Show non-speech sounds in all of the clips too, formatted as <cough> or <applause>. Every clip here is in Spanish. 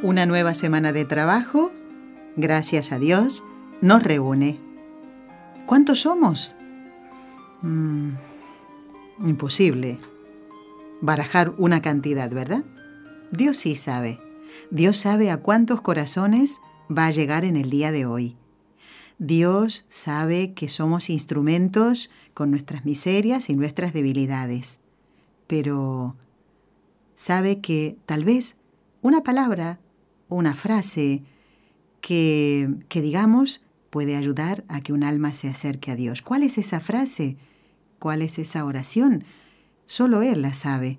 Una nueva semana de trabajo, gracias a Dios, nos reúne. ¿Cuántos somos? Mm, imposible barajar una cantidad, ¿verdad? Dios sí sabe. Dios sabe a cuántos corazones va a llegar en el día de hoy. Dios sabe que somos instrumentos con nuestras miserias y nuestras debilidades, pero sabe que tal vez una palabra, una frase que, que digamos puede ayudar a que un alma se acerque a Dios. ¿Cuál es esa frase? ¿Cuál es esa oración? Solo Él la sabe.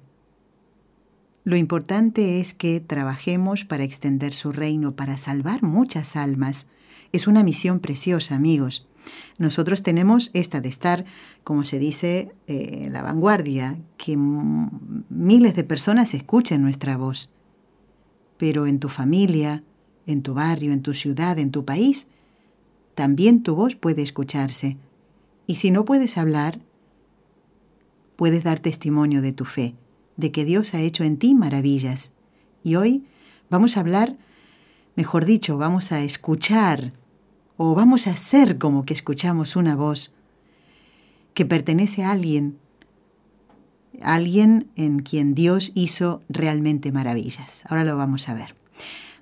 Lo importante es que trabajemos para extender su reino, para salvar muchas almas. Es una misión preciosa, amigos. Nosotros tenemos esta de estar, como se dice, eh, en la vanguardia, que miles de personas escuchen nuestra voz. Pero en tu familia, en tu barrio, en tu ciudad, en tu país, también tu voz puede escucharse. Y si no puedes hablar, puedes dar testimonio de tu fe de que Dios ha hecho en ti maravillas. Y hoy vamos a hablar, mejor dicho, vamos a escuchar o vamos a hacer como que escuchamos una voz que pertenece a alguien, alguien en quien Dios hizo realmente maravillas. Ahora lo vamos a ver.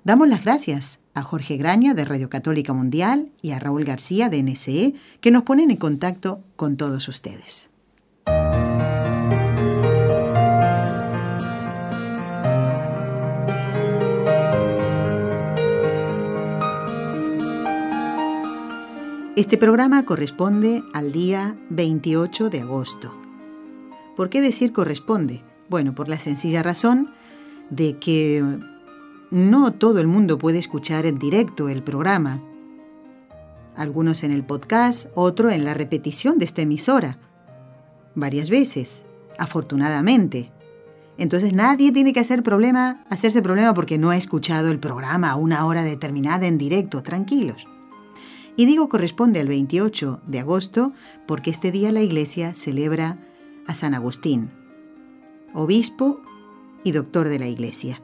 Damos las gracias a Jorge Graña de Radio Católica Mundial y a Raúl García de NSE que nos ponen en contacto con todos ustedes. Este programa corresponde al día 28 de agosto. ¿Por qué decir corresponde? Bueno, por la sencilla razón de que no todo el mundo puede escuchar en directo el programa. Algunos en el podcast, otro en la repetición de esta emisora. Varias veces, afortunadamente. Entonces nadie tiene que hacer problema, hacerse problema porque no ha escuchado el programa a una hora determinada en directo. Tranquilos. Y digo corresponde al 28 de agosto porque este día la Iglesia celebra a San Agustín, obispo y doctor de la Iglesia.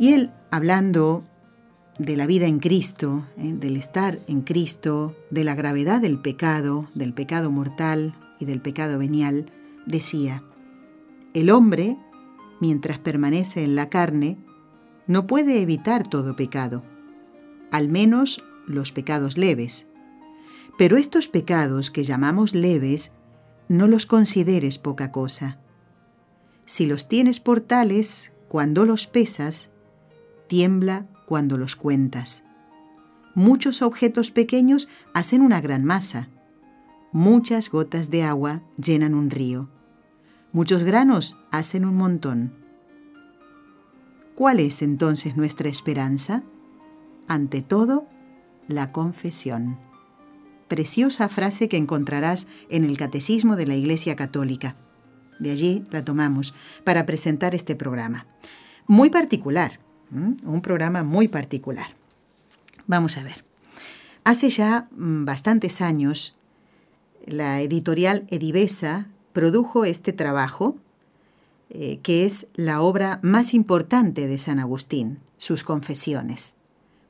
Y él, hablando de la vida en Cristo, ¿eh? del estar en Cristo, de la gravedad del pecado, del pecado mortal y del pecado venial, decía, el hombre, mientras permanece en la carne, no puede evitar todo pecado al menos los pecados leves. Pero estos pecados que llamamos leves, no los consideres poca cosa. Si los tienes por tales, cuando los pesas, tiembla cuando los cuentas. Muchos objetos pequeños hacen una gran masa. Muchas gotas de agua llenan un río. Muchos granos hacen un montón. ¿Cuál es entonces nuestra esperanza? ante todo, la confesión. Preciosa frase que encontrarás en el Catecismo de la Iglesia Católica. De allí la tomamos para presentar este programa. Muy particular, un programa muy particular. Vamos a ver. Hace ya mm, bastantes años, la editorial Edivesa produjo este trabajo, eh, que es la obra más importante de San Agustín, sus confesiones.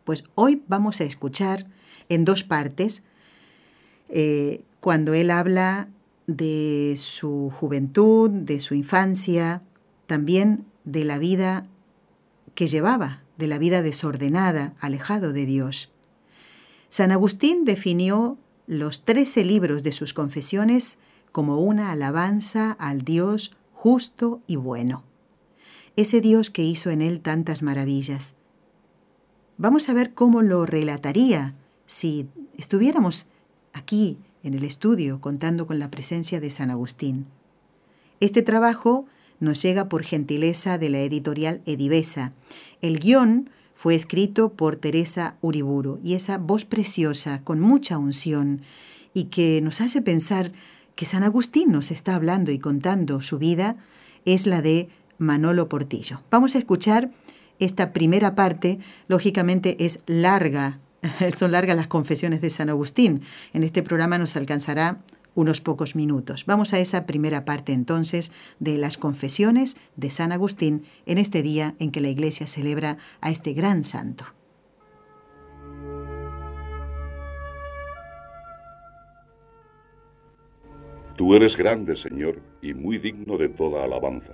Pues hoy vamos a escuchar en dos partes eh, cuando él habla de su juventud, de su infancia, también de la vida que llevaba, de la vida desordenada, alejado de Dios. San Agustín definió los trece libros de sus confesiones como una alabanza al Dios justo y bueno, ese Dios que hizo en él tantas maravillas, Vamos a ver cómo lo relataría si estuviéramos aquí en el estudio contando con la presencia de San Agustín. Este trabajo nos llega por gentileza de la editorial Edivesa. El guion fue escrito por Teresa Uriburu y esa voz preciosa, con mucha unción, y que nos hace pensar que San Agustín nos está hablando y contando su vida, es la de Manolo Portillo. Vamos a escuchar esta primera parte, lógicamente es larga, <laughs> son largas las confesiones de San Agustín. En este programa nos alcanzará unos pocos minutos. Vamos a esa primera parte entonces de las confesiones de San Agustín en este día en que la Iglesia celebra a este gran santo. Tú eres grande, Señor, y muy digno de toda alabanza.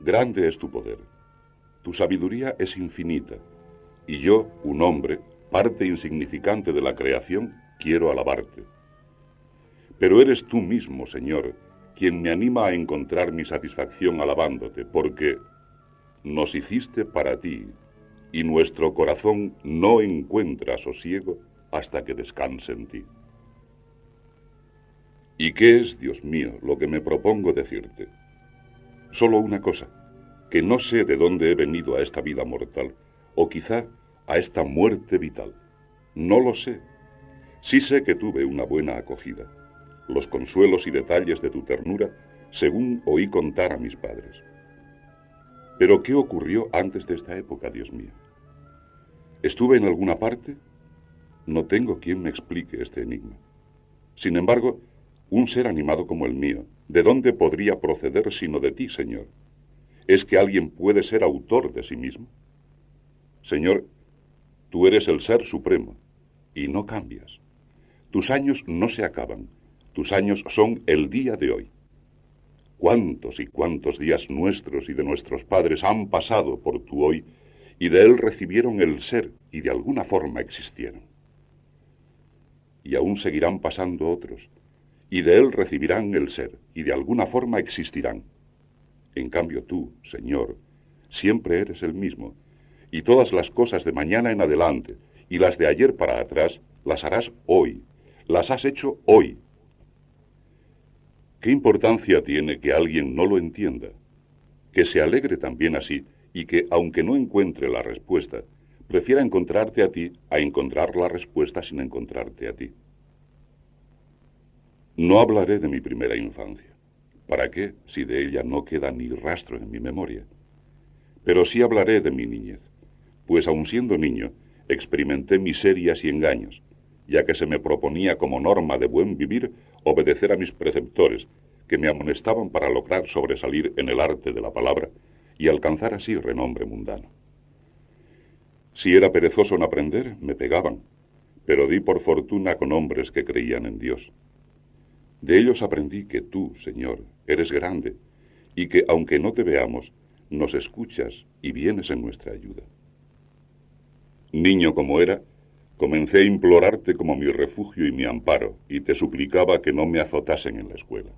Grande es tu poder. Tu sabiduría es infinita, y yo, un hombre, parte insignificante de la creación, quiero alabarte. Pero eres tú mismo, Señor, quien me anima a encontrar mi satisfacción alabándote, porque nos hiciste para ti, y nuestro corazón no encuentra sosiego hasta que descanse en ti. ¿Y qué es, Dios mío, lo que me propongo decirte? Solo una cosa, que no sé de dónde he venido a esta vida mortal, o quizá a esta muerte vital. No lo sé. Sí sé que tuve una buena acogida los consuelos y detalles de tu ternura, según oí contar a mis padres. Pero ¿qué ocurrió antes de esta época, Dios mío? ¿Estuve en alguna parte? No tengo quien me explique este enigma. Sin embargo, un ser animado como el mío, ¿de dónde podría proceder sino de ti, Señor? ¿Es que alguien puede ser autor de sí mismo? Señor, tú eres el ser supremo y no cambias. Tus años no se acaban, tus años son el día de hoy. ¿Cuántos y cuántos días nuestros y de nuestros padres han pasado por tu hoy y de él recibieron el ser y de alguna forma existieron? Y aún seguirán pasando otros, y de él recibirán el ser y de alguna forma existirán. En cambio tú, Señor, siempre eres el mismo, y todas las cosas de mañana en adelante y las de ayer para atrás las harás hoy, las has hecho hoy ¿Qué importancia tiene que alguien no lo entienda? Que se alegre también así y que, aunque no encuentre la respuesta, prefiera encontrarte a ti a encontrar la respuesta sin encontrarte a ti. No hablaré de mi primera infancia. ¿Para qué si de ella no queda ni rastro en mi memoria? Pero sí hablaré de mi niñez, pues aun siendo niño, experimenté miserias y engaños, ya que se me proponía como norma de buen vivir obedecer a mis preceptores, que me amonestaban para lograr sobresalir en el arte de la palabra y alcanzar así renombre mundano. Si era perezoso en aprender, me pegaban, pero di por fortuna con hombres que creían en Dios. De ellos aprendí que tú, Señor, eres grande, y que aunque no te veamos, nos escuchas y vienes en nuestra ayuda. Niño como era, Comencé a implorarte como mi refugio y mi amparo, y te suplicaba que no me azotasen en la escuela.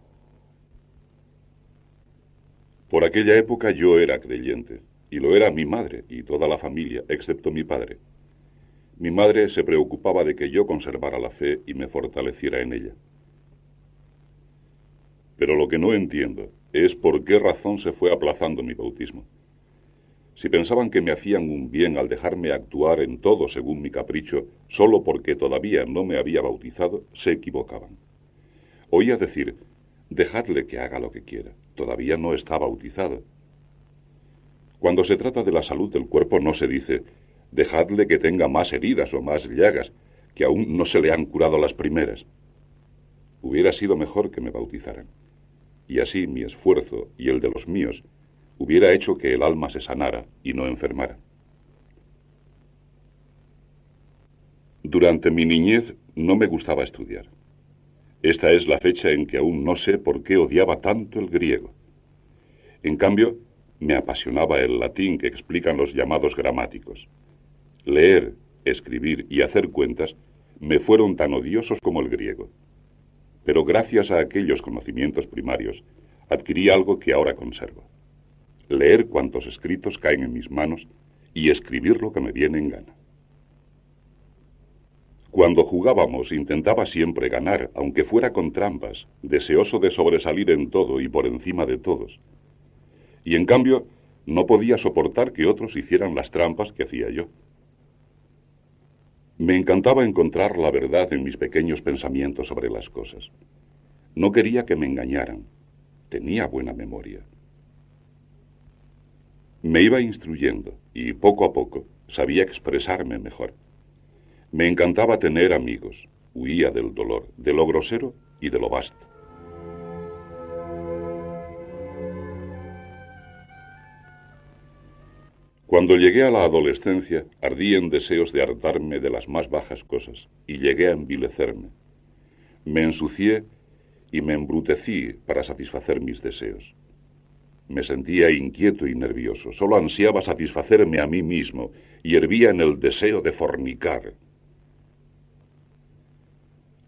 Por aquella época yo era creyente, y lo era mi madre y toda la familia, excepto mi padre. Mi madre se preocupaba de que yo conservara la fe y me fortaleciera en ella. Pero lo que no entiendo es por qué razón se fue aplazando mi bautismo. Si pensaban que me hacían un bien al dejarme actuar en todo según mi capricho, solo porque todavía no me había bautizado, se equivocaban. Oía decir, dejadle que haga lo que quiera, todavía no está bautizado. Cuando se trata de la salud del cuerpo no se dice, dejadle que tenga más heridas o más llagas, que aún no se le han curado las primeras. Hubiera sido mejor que me bautizaran. Y así mi esfuerzo y el de los míos hubiera hecho que el alma se sanara y no enfermara. Durante mi niñez no me gustaba estudiar. Esta es la fecha en que aún no sé por qué odiaba tanto el griego. En cambio, me apasionaba el latín que explican los llamados gramáticos. Leer, escribir y hacer cuentas me fueron tan odiosos como el griego. Pero gracias a aquellos conocimientos primarios, adquirí algo que ahora conservo leer cuantos escritos caen en mis manos y escribir lo que me viene en gana. Cuando jugábamos intentaba siempre ganar, aunque fuera con trampas, deseoso de sobresalir en todo y por encima de todos. Y en cambio, no podía soportar que otros hicieran las trampas que hacía yo. Me encantaba encontrar la verdad en mis pequeños pensamientos sobre las cosas. No quería que me engañaran. Tenía buena memoria. Me iba instruyendo y poco a poco sabía expresarme mejor. Me encantaba tener amigos. Huía del dolor, de lo grosero y de lo vasto. Cuando llegué a la adolescencia, ardí en deseos de hartarme de las más bajas cosas y llegué a envilecerme. Me ensucié y me embrutecí para satisfacer mis deseos. Me sentía inquieto y nervioso, solo ansiaba satisfacerme a mí mismo y hervía en el deseo de fornicar.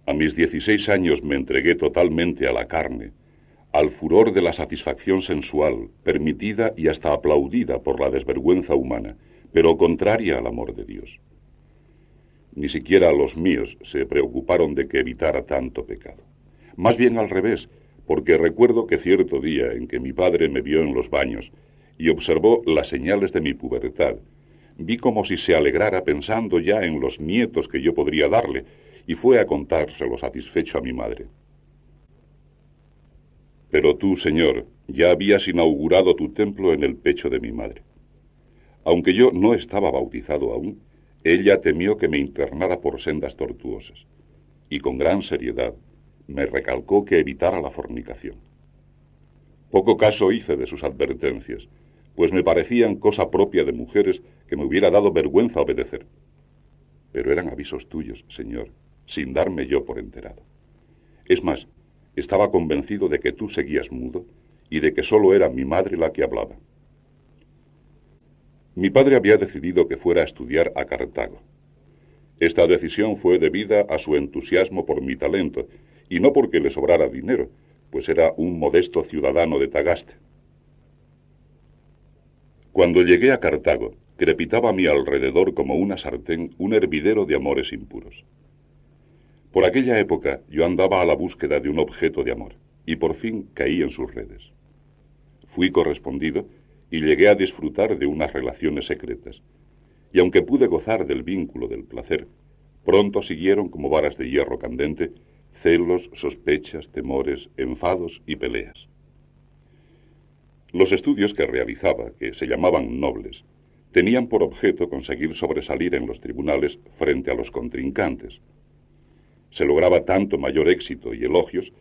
A mis dieciséis años me entregué totalmente a la carne, al furor de la satisfacción sensual, permitida y hasta aplaudida por la desvergüenza humana, pero contraria al amor de Dios. Ni siquiera los míos se preocuparon de que evitara tanto pecado. Más bien al revés, porque recuerdo que cierto día en que mi padre me vio en los baños y observó las señales de mi pubertad, vi como si se alegrara pensando ya en los nietos que yo podría darle, y fue a contárselo satisfecho a mi madre. Pero tú, Señor, ya habías inaugurado tu templo en el pecho de mi madre. Aunque yo no estaba bautizado aún, ella temió que me internara por sendas tortuosas, y con gran seriedad me recalcó que evitara la fornicación. Poco caso hice de sus advertencias, pues me parecían cosa propia de mujeres que me hubiera dado vergüenza obedecer. Pero eran avisos tuyos, Señor, sin darme yo por enterado. Es más, estaba convencido de que tú seguías mudo y de que sólo era mi madre la que hablaba. Mi padre había decidido que fuera a estudiar a Cartago. Esta decisión fue debida a su entusiasmo por mi talento y no porque le sobrara dinero, pues era un modesto ciudadano de Tagaste. Cuando llegué a Cartago, crepitaba a mi alrededor como una sartén un hervidero de amores impuros. Por aquella época yo andaba a la búsqueda de un objeto de amor y por fin caí en sus redes. Fui correspondido y llegué a disfrutar de unas relaciones secretas. Y aunque pude gozar del vínculo del placer, pronto siguieron como varas de hierro candente celos, sospechas, temores, enfados y peleas. Los estudios que realizaba, que se llamaban nobles, tenían por objeto conseguir sobresalir en los tribunales frente a los contrincantes, se lograba tanto mayor éxito y elogios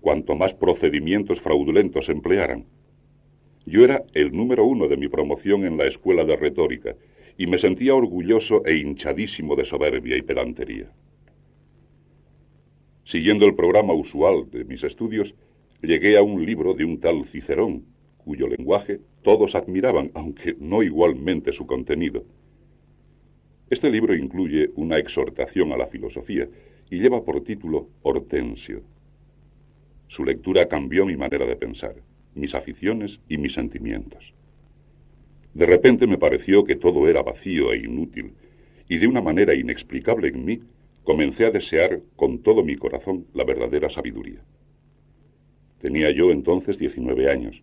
cuanto más procedimientos fraudulentos emplearan. Yo era el número uno de mi promoción en la escuela de retórica y me sentía orgulloso e hinchadísimo de soberbia y pedantería. Siguiendo el programa usual de mis estudios, llegué a un libro de un tal Cicerón, cuyo lenguaje todos admiraban, aunque no igualmente su contenido. Este libro incluye una exhortación a la filosofía y lleva por título Hortensio. Su lectura cambió mi manera de pensar, mis aficiones y mis sentimientos. De repente me pareció que todo era vacío e inútil, y de una manera inexplicable en mí comencé a desear con todo mi corazón la verdadera sabiduría. Tenía yo entonces 19 años,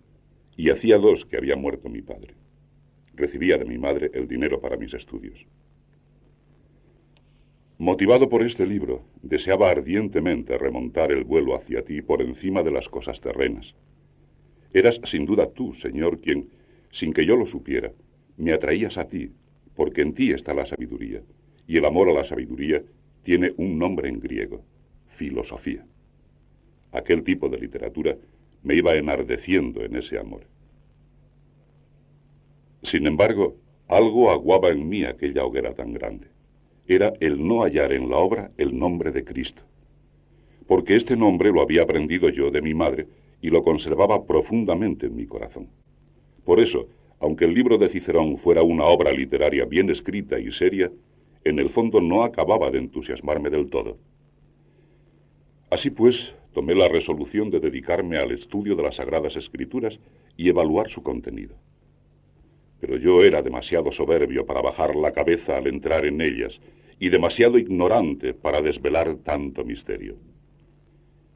y hacía dos que había muerto mi padre. Recibía de mi madre el dinero para mis estudios. Motivado por este libro, deseaba ardientemente remontar el vuelo hacia ti por encima de las cosas terrenas. Eras sin duda tú, Señor, quien, sin que yo lo supiera, me atraías a ti, porque en ti está la sabiduría, y el amor a la sabiduría tiene un nombre en griego, filosofía. Aquel tipo de literatura me iba enardeciendo en ese amor. Sin embargo, algo aguaba en mí aquella hoguera tan grande era el no hallar en la obra el nombre de Cristo. Porque este nombre lo había aprendido yo de mi madre y lo conservaba profundamente en mi corazón. Por eso, aunque el libro de Cicerón fuera una obra literaria bien escrita y seria, en el fondo no acababa de entusiasmarme del todo. Así pues, tomé la resolución de dedicarme al estudio de las Sagradas Escrituras y evaluar su contenido. Pero yo era demasiado soberbio para bajar la cabeza al entrar en ellas y demasiado ignorante para desvelar tanto misterio.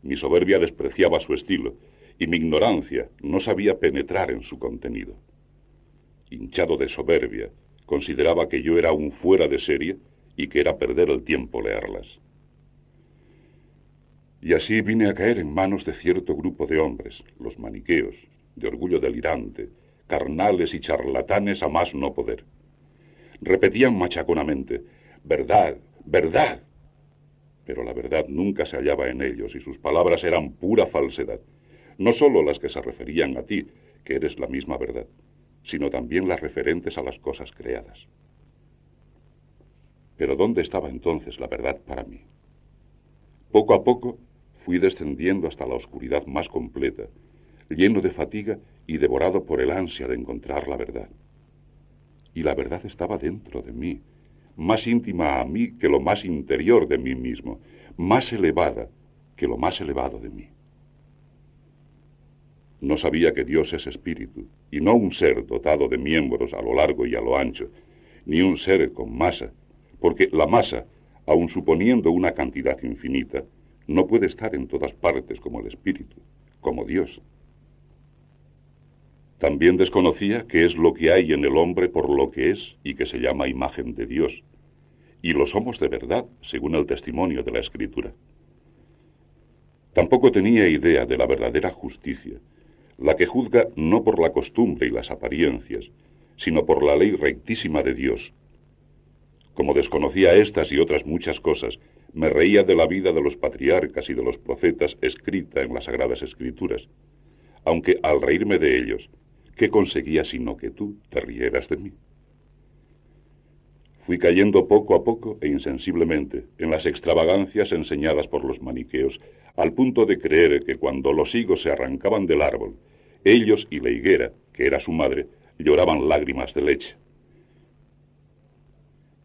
Mi soberbia despreciaba su estilo y mi ignorancia no sabía penetrar en su contenido. Hinchado de soberbia, consideraba que yo era un fuera de serie y que era perder el tiempo leerlas. Y así vine a caer en manos de cierto grupo de hombres, los maniqueos, de orgullo delirante, carnales y charlatanes a más no poder. Repetían machaconamente, verdad, verdad. Pero la verdad nunca se hallaba en ellos y sus palabras eran pura falsedad, no sólo las que se referían a ti, que eres la misma verdad, sino también las referentes a las cosas creadas. Pero ¿dónde estaba entonces la verdad para mí? Poco a poco fui descendiendo hasta la oscuridad más completa, lleno de fatiga y devorado por el ansia de encontrar la verdad. Y la verdad estaba dentro de mí, más íntima a mí que lo más interior de mí mismo, más elevada que lo más elevado de mí. No sabía que Dios es espíritu, y no un ser dotado de miembros a lo largo y a lo ancho, ni un ser con masa, porque la masa, aun suponiendo una cantidad infinita, no puede estar en todas partes como el espíritu, como Dios. También desconocía qué es lo que hay en el hombre por lo que es y que se llama imagen de Dios. Y lo somos de verdad, según el testimonio de la Escritura. Tampoco tenía idea de la verdadera justicia, la que juzga no por la costumbre y las apariencias, sino por la ley rectísima de Dios. Como desconocía estas y otras muchas cosas, me reía de la vida de los patriarcas y de los profetas escrita en las Sagradas Escrituras, aunque al reírme de ellos, ¿qué conseguía sino que tú te rieras de mí? Fui cayendo poco a poco e insensiblemente en las extravagancias enseñadas por los maniqueos, al punto de creer que cuando los higos se arrancaban del árbol, ellos y la higuera, que era su madre, lloraban lágrimas de leche.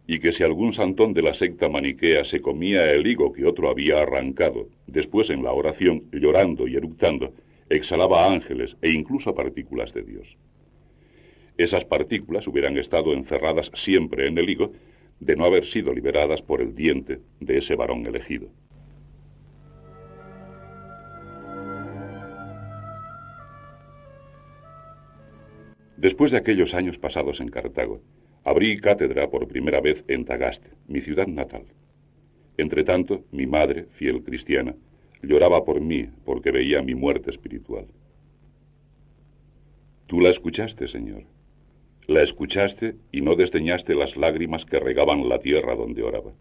Y que si algún santón de la secta maniquea se comía el higo que otro había arrancado, después en la oración, llorando y eructando, exhalaba ángeles e incluso partículas de Dios. Esas partículas hubieran estado encerradas siempre en el higo de no haber sido liberadas por el diente de ese varón elegido. Después de aquellos años pasados en Cartago, abrí cátedra por primera vez en Tagaste, mi ciudad natal. Entretanto, mi madre, fiel cristiana, lloraba por mí porque veía mi muerte espiritual. Tú la escuchaste, Señor. La escuchaste y no desdeñaste las lágrimas que regaban la tierra donde oraba.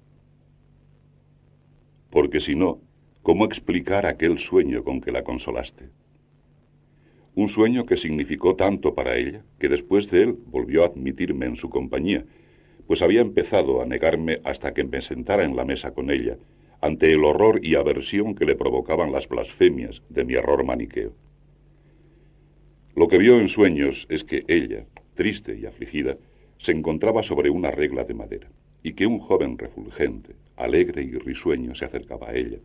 Porque si no, ¿cómo explicar aquel sueño con que la consolaste? Un sueño que significó tanto para ella que después de él volvió a admitirme en su compañía, pues había empezado a negarme hasta que me sentara en la mesa con ella ante el horror y aversión que le provocaban las blasfemias de mi error maniqueo. Lo que vio en sueños es que ella, triste y afligida, se encontraba sobre una regla de madera, y que un joven refulgente, alegre y risueño se acercaba a ella.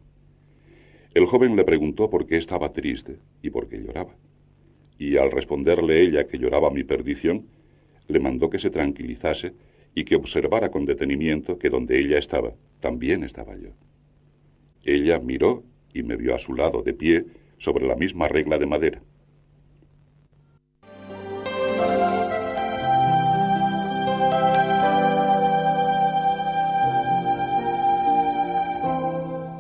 El joven le preguntó por qué estaba triste y por qué lloraba, y al responderle ella que lloraba mi perdición, le mandó que se tranquilizase y que observara con detenimiento que donde ella estaba, también estaba yo. Ella miró y me vio a su lado, de pie, sobre la misma regla de madera.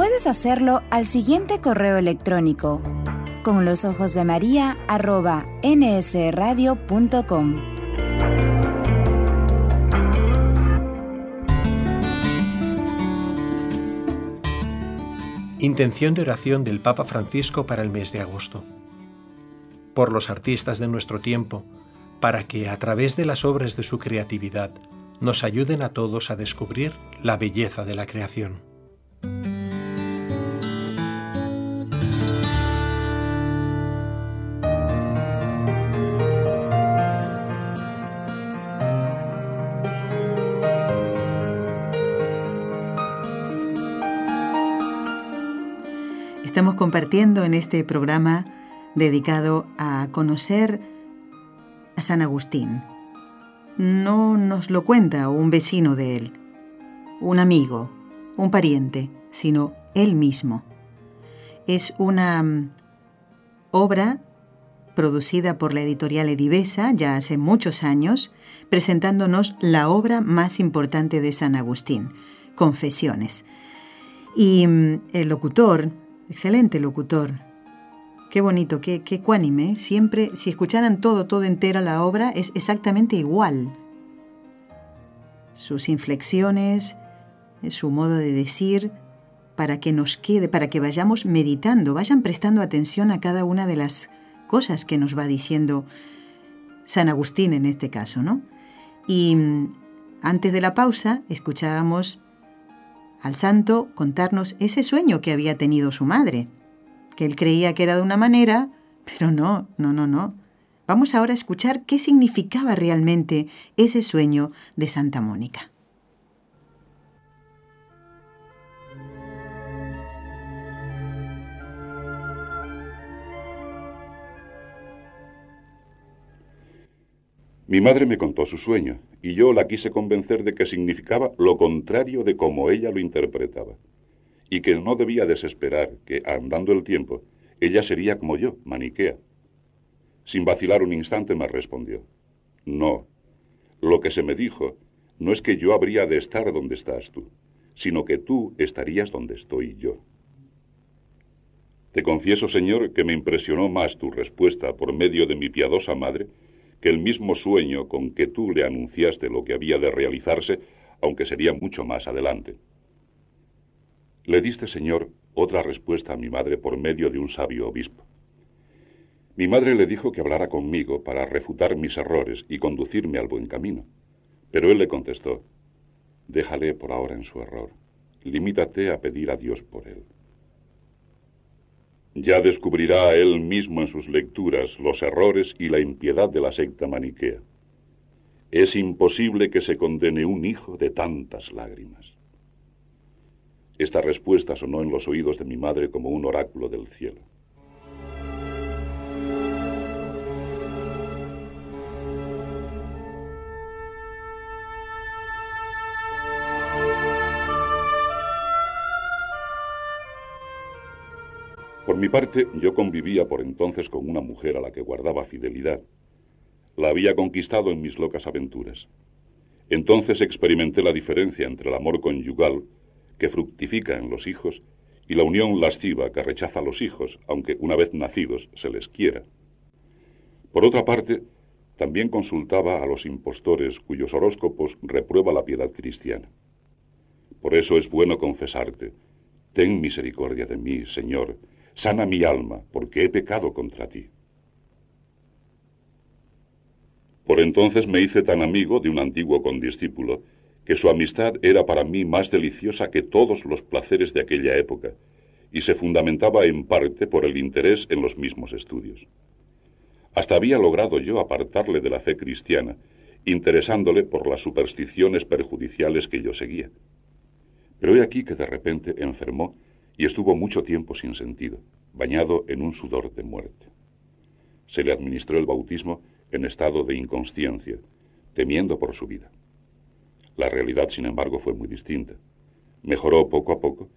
Puedes hacerlo al siguiente correo electrónico con los ojos de María arroba nsradio.com. Intención de oración del Papa Francisco para el mes de agosto. Por los artistas de nuestro tiempo, para que a través de las obras de su creatividad nos ayuden a todos a descubrir la belleza de la creación. Compartiendo en este programa dedicado a conocer a San Agustín. No nos lo cuenta un vecino de él, un amigo, un pariente, sino él mismo. Es una mm, obra producida por la editorial Edivesa ya hace muchos años, presentándonos la obra más importante de San Agustín, Confesiones. Y mm, el locutor, excelente locutor, qué bonito, qué, qué cuánime, siempre, si escucharan todo, todo entera la obra, es exactamente igual. Sus inflexiones, su modo de decir, para que nos quede, para que vayamos meditando, vayan prestando atención a cada una de las cosas que nos va diciendo San Agustín en este caso, ¿no? Y mm, antes de la pausa escuchábamos al santo contarnos ese sueño que había tenido su madre, que él creía que era de una manera, pero no, no, no, no. Vamos ahora a escuchar qué significaba realmente ese sueño de Santa Mónica. Mi madre me contó su sueño, y yo la quise convencer de que significaba lo contrario de como ella lo interpretaba, y que no debía desesperar que, andando el tiempo, ella sería como yo, maniquea. Sin vacilar un instante me respondió, no, lo que se me dijo no es que yo habría de estar donde estás tú, sino que tú estarías donde estoy yo. Te confieso, Señor, que me impresionó más tu respuesta por medio de mi piadosa madre que el mismo sueño con que tú le anunciaste lo que había de realizarse, aunque sería mucho más adelante. Le diste, Señor, otra respuesta a mi madre por medio de un sabio obispo. Mi madre le dijo que hablara conmigo para refutar mis errores y conducirme al buen camino. Pero él le contestó, déjale por ahora en su error, limítate a pedir a Dios por él. Ya descubrirá él mismo en sus lecturas los errores y la impiedad de la secta maniquea. Es imposible que se condene un hijo de tantas lágrimas. Esta respuesta sonó en los oídos de mi madre como un oráculo del cielo. Mi parte, yo convivía por entonces con una mujer a la que guardaba fidelidad. La había conquistado en mis locas aventuras. Entonces experimenté la diferencia entre el amor conyugal, que fructifica en los hijos, y la unión lasciva que rechaza a los hijos, aunque una vez nacidos se les quiera. Por otra parte, también consultaba a los impostores cuyos horóscopos reprueba la piedad cristiana. Por eso es bueno confesarte, ten misericordia de mí, Señor, sana mi alma, porque he pecado contra ti. Por entonces me hice tan amigo de un antiguo condiscípulo, que su amistad era para mí más deliciosa que todos los placeres de aquella época, y se fundamentaba en parte por el interés en los mismos estudios. Hasta había logrado yo apartarle de la fe cristiana, interesándole por las supersticiones perjudiciales que yo seguía. Pero he aquí que de repente enfermó y estuvo mucho tiempo sin sentido, bañado en un sudor de muerte. Se le administró el bautismo en estado de inconsciencia, temiendo por su vida. La realidad, sin embargo, fue muy distinta. Mejoró poco a poco,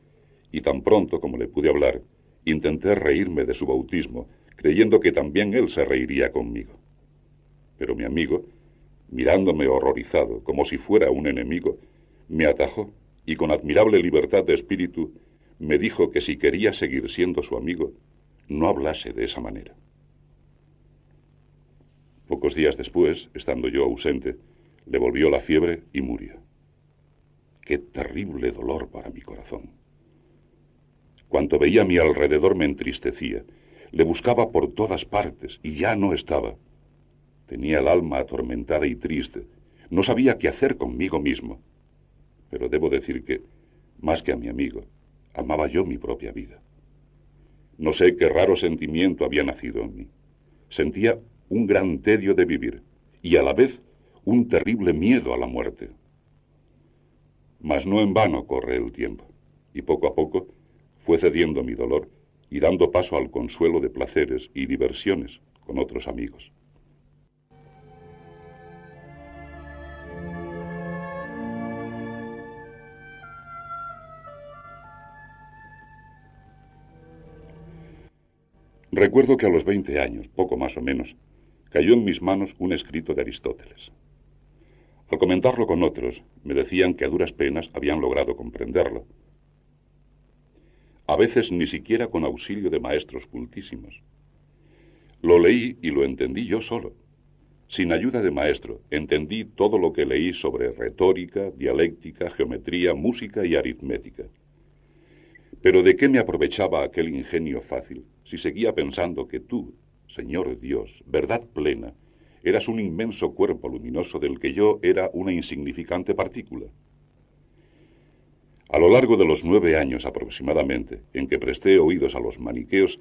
y tan pronto como le pude hablar, intenté reírme de su bautismo, creyendo que también él se reiría conmigo. Pero mi amigo, mirándome horrorizado, como si fuera un enemigo, me atajó y con admirable libertad de espíritu me dijo que si quería seguir siendo su amigo, no hablase de esa manera. Pocos días después, estando yo ausente, le volvió la fiebre y murió. Qué terrible dolor para mi corazón. Cuanto veía a mi alrededor me entristecía. Le buscaba por todas partes y ya no estaba. Tenía el alma atormentada y triste. No sabía qué hacer conmigo mismo. Pero debo decir que, más que a mi amigo, amaba yo mi propia vida. No sé qué raro sentimiento había nacido en mí. Sentía un gran tedio de vivir y a la vez un terrible miedo a la muerte. Mas no en vano corre el tiempo, y poco a poco fue cediendo mi dolor y dando paso al consuelo de placeres y diversiones con otros amigos. Recuerdo que a los 20 años, poco más o menos, cayó en mis manos un escrito de Aristóteles. Al comentarlo con otros, me decían que a duras penas habían logrado comprenderlo. A veces ni siquiera con auxilio de maestros cultísimos. Lo leí y lo entendí yo solo. Sin ayuda de maestro, entendí todo lo que leí sobre retórica, dialéctica, geometría, música y aritmética. Pero ¿de qué me aprovechaba aquel ingenio fácil si seguía pensando que tú, Señor Dios, verdad plena, eras un inmenso cuerpo luminoso del que yo era una insignificante partícula? A lo largo de los nueve años aproximadamente en que presté oídos a los maniqueos,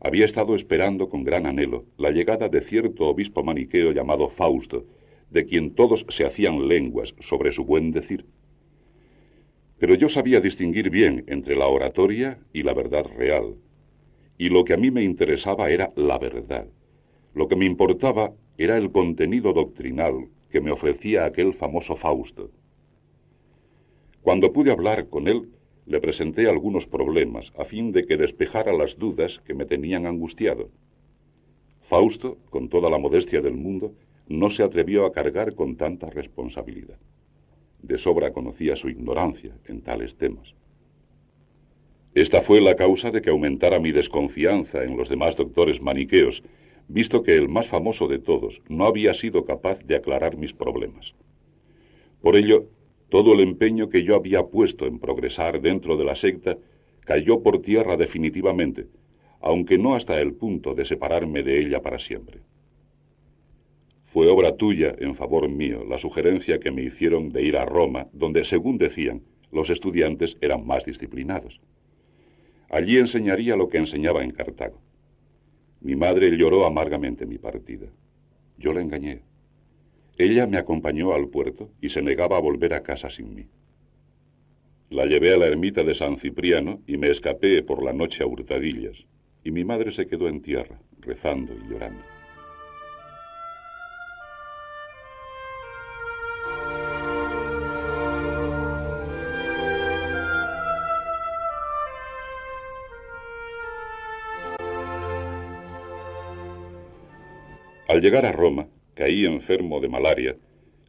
había estado esperando con gran anhelo la llegada de cierto obispo maniqueo llamado Fausto, de quien todos se hacían lenguas sobre su buen decir. Pero yo sabía distinguir bien entre la oratoria y la verdad real, y lo que a mí me interesaba era la verdad. Lo que me importaba era el contenido doctrinal que me ofrecía aquel famoso Fausto. Cuando pude hablar con él, le presenté algunos problemas a fin de que despejara las dudas que me tenían angustiado. Fausto, con toda la modestia del mundo, no se atrevió a cargar con tanta responsabilidad. De sobra conocía su ignorancia en tales temas. Esta fue la causa de que aumentara mi desconfianza en los demás doctores maniqueos, visto que el más famoso de todos no había sido capaz de aclarar mis problemas. Por ello, todo el empeño que yo había puesto en progresar dentro de la secta cayó por tierra definitivamente, aunque no hasta el punto de separarme de ella para siempre. Fue obra tuya, en favor mío, la sugerencia que me hicieron de ir a Roma, donde, según decían, los estudiantes eran más disciplinados. Allí enseñaría lo que enseñaba en Cartago. Mi madre lloró amargamente mi partida. Yo la engañé. Ella me acompañó al puerto y se negaba a volver a casa sin mí. La llevé a la ermita de San Cipriano y me escapé por la noche a hurtadillas, y mi madre se quedó en tierra, rezando y llorando. Al llegar a Roma, caí enfermo de malaria,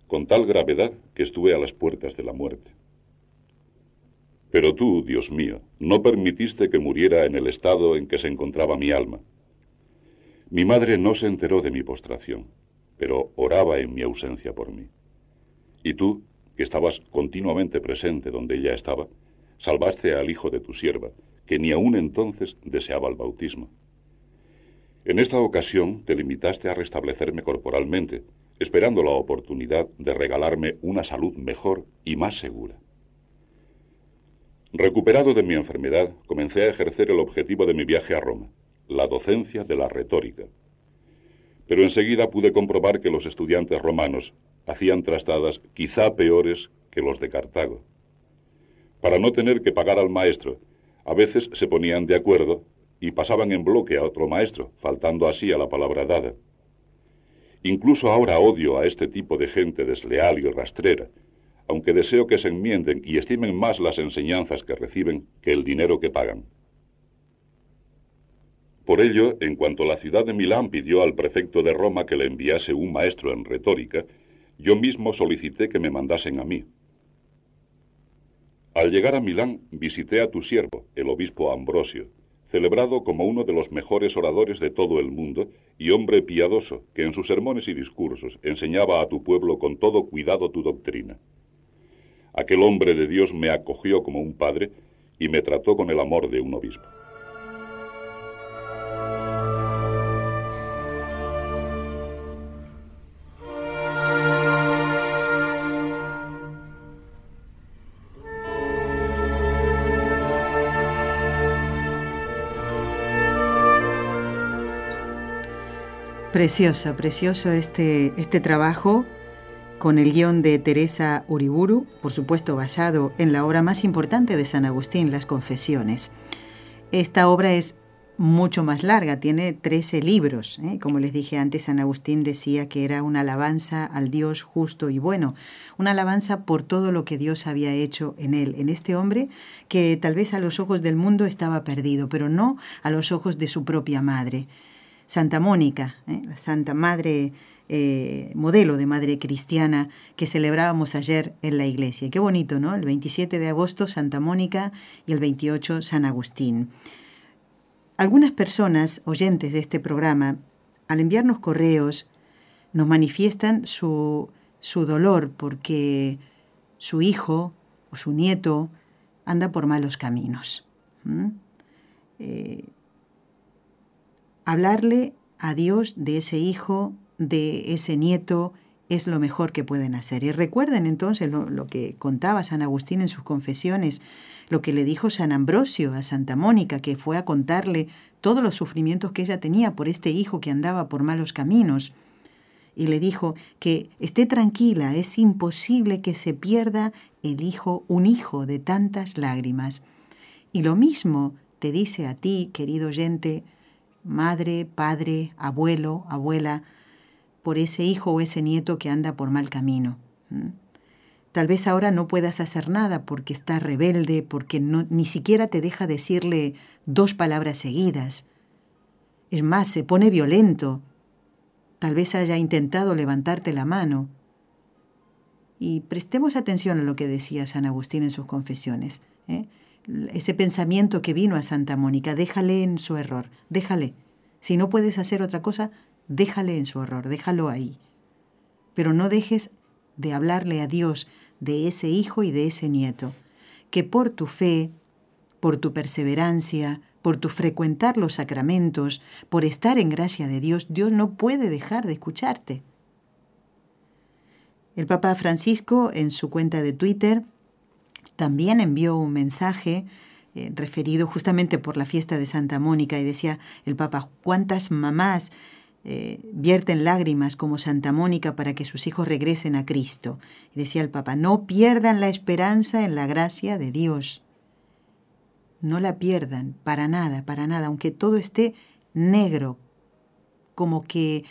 con tal gravedad que estuve a las puertas de la muerte. Pero tú, Dios mío, no permitiste que muriera en el estado en que se encontraba mi alma. Mi madre no se enteró de mi postración, pero oraba en mi ausencia por mí. Y tú, que estabas continuamente presente donde ella estaba, salvaste al hijo de tu sierva, que ni aún entonces deseaba el bautismo. En esta ocasión te limitaste a restablecerme corporalmente, esperando la oportunidad de regalarme una salud mejor y más segura. Recuperado de mi enfermedad, comencé a ejercer el objetivo de mi viaje a Roma, la docencia de la retórica. Pero enseguida pude comprobar que los estudiantes romanos hacían trastadas quizá peores que los de Cartago. Para no tener que pagar al maestro, a veces se ponían de acuerdo y pasaban en bloque a otro maestro, faltando así a la palabra dada. Incluso ahora odio a este tipo de gente desleal y rastrera, aunque deseo que se enmienden y estimen más las enseñanzas que reciben que el dinero que pagan. Por ello, en cuanto la ciudad de Milán pidió al prefecto de Roma que le enviase un maestro en retórica, yo mismo solicité que me mandasen a mí. Al llegar a Milán visité a tu siervo, el obispo Ambrosio, celebrado como uno de los mejores oradores de todo el mundo y hombre piadoso que en sus sermones y discursos enseñaba a tu pueblo con todo cuidado tu doctrina. Aquel hombre de Dios me acogió como un padre y me trató con el amor de un obispo. Precioso, precioso este, este trabajo con el guion de Teresa Uriburu, por supuesto basado en la obra más importante de San Agustín, Las Confesiones. Esta obra es mucho más larga, tiene 13 libros. ¿eh? Como les dije antes, San Agustín decía que era una alabanza al Dios justo y bueno, una alabanza por todo lo que Dios había hecho en él, en este hombre que tal vez a los ojos del mundo estaba perdido, pero no a los ojos de su propia madre. Santa Mónica, ¿eh? la Santa Madre, eh, modelo de madre cristiana que celebrábamos ayer en la iglesia. Qué bonito, ¿no? El 27 de agosto Santa Mónica y el 28 San Agustín. Algunas personas, oyentes de este programa, al enviarnos correos, nos manifiestan su, su dolor porque su hijo o su nieto anda por malos caminos. Hablarle a Dios de ese hijo, de ese nieto, es lo mejor que pueden hacer. Y recuerden entonces lo, que contaba San Agustín en sus confesiones, lo que le dijo San Ambrosio a Santa Mónica, que fue a contarle todos los sufrimientos que ella tenía por este hijo que andaba por malos caminos. Y le dijo que esté tranquila, es imposible que se pierda el hijo, un hijo de tantas lágrimas. Y lo mismo te dice a ti, querido oyente, madre, padre, abuelo, abuela, por ese hijo o ese nieto que anda por mal camino. Tal vez ahora no puedas hacer nada porque está rebelde, porque no, ni siquiera te deja decirle dos palabras seguidas. Es más, se pone violento. Tal vez haya intentado levantarte la mano. Y prestemos atención a lo que decía San Agustín en sus confesiones. ¿eh? Ese pensamiento que vino a Santa Mónica, déjale en su error, déjale. Si no puedes hacer otra cosa, déjale en su error, déjalo ahí. Pero no dejes de hablarle a Dios de ese hijo y de ese nieto, que por tu fe, por tu perseverancia, por tu frecuentar los sacramentos, por estar en gracia de Dios, Dios no puede dejar de escucharte. El Papa Francisco en su cuenta de Twitter también envió un mensaje eh, referido justamente por la fiesta de Santa Mónica y decía el Papa, ¿cuántas mamás eh, vierten lágrimas como Santa Mónica para que sus hijos regresen a Cristo. Y decía el Papa, no pierdan la esperanza en la gracia de Dios. No la pierdan, para nada, para nada, aunque todo esté negro, como que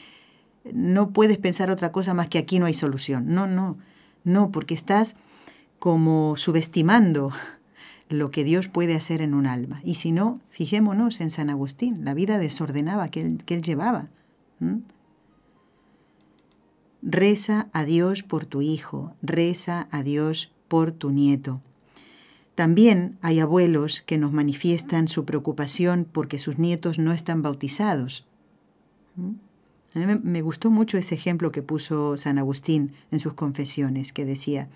no puedes pensar otra cosa más que aquí no hay solución. No, no, no, porque estás como subestimando lo que Dios puede hacer en un alma. Y si no, fijémonos en San Agustín, la vida desordenada que él, que él llevaba. Reza a Dios por tu hijo, reza a Dios por tu nieto. También hay abuelos que nos manifiestan su preocupación porque sus nietos no están bautizados. A mí me gustó mucho ese ejemplo que puso San Agustín en sus confesiones, que decía,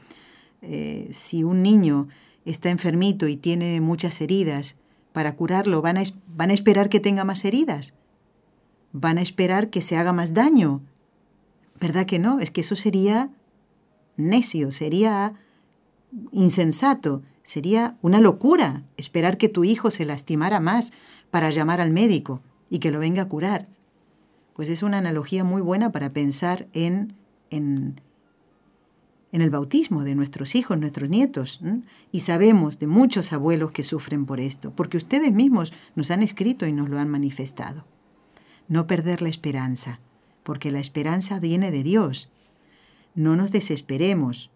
eh, si un niño está enfermito y tiene muchas heridas, para curarlo van a, van a esperar que tenga más heridas van a esperar que se haga más daño. ¿Verdad que no? Es que eso sería necio, sería insensato, sería una locura esperar que tu hijo se lastimara más para llamar al médico y que lo venga a curar. Pues es una analogía muy buena para pensar en, en, en el bautismo de nuestros hijos, nuestros nietos. Y sabemos de muchos abuelos que sufren por esto, porque ustedes mismos nos han escrito y nos lo han manifestado no perder la esperanza, porque la esperanza viene de Dios. No nos desesperemos.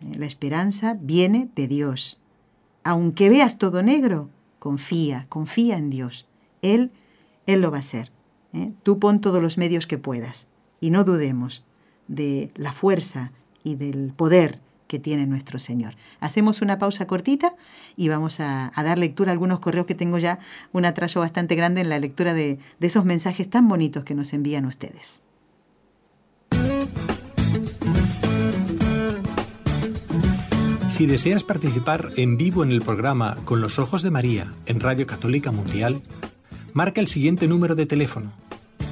Eh, la esperanza viene de Dios. Aunque veas todo negro, confía, confía en Dios. Él, Él lo va a hacer. ¿eh? Tú pon todos los medios que puedas y no dudemos de la fuerza y del poder que tiene nuestro Señor. Hacemos una pausa cortita y vamos a, dar lectura a algunos correos que tengo ya un atraso bastante grande en la lectura de, esos mensajes tan bonitos que nos envían ustedes. Si deseas participar en vivo en el programa Con los Ojos de María en Radio Católica Mundial, marca el siguiente número de teléfono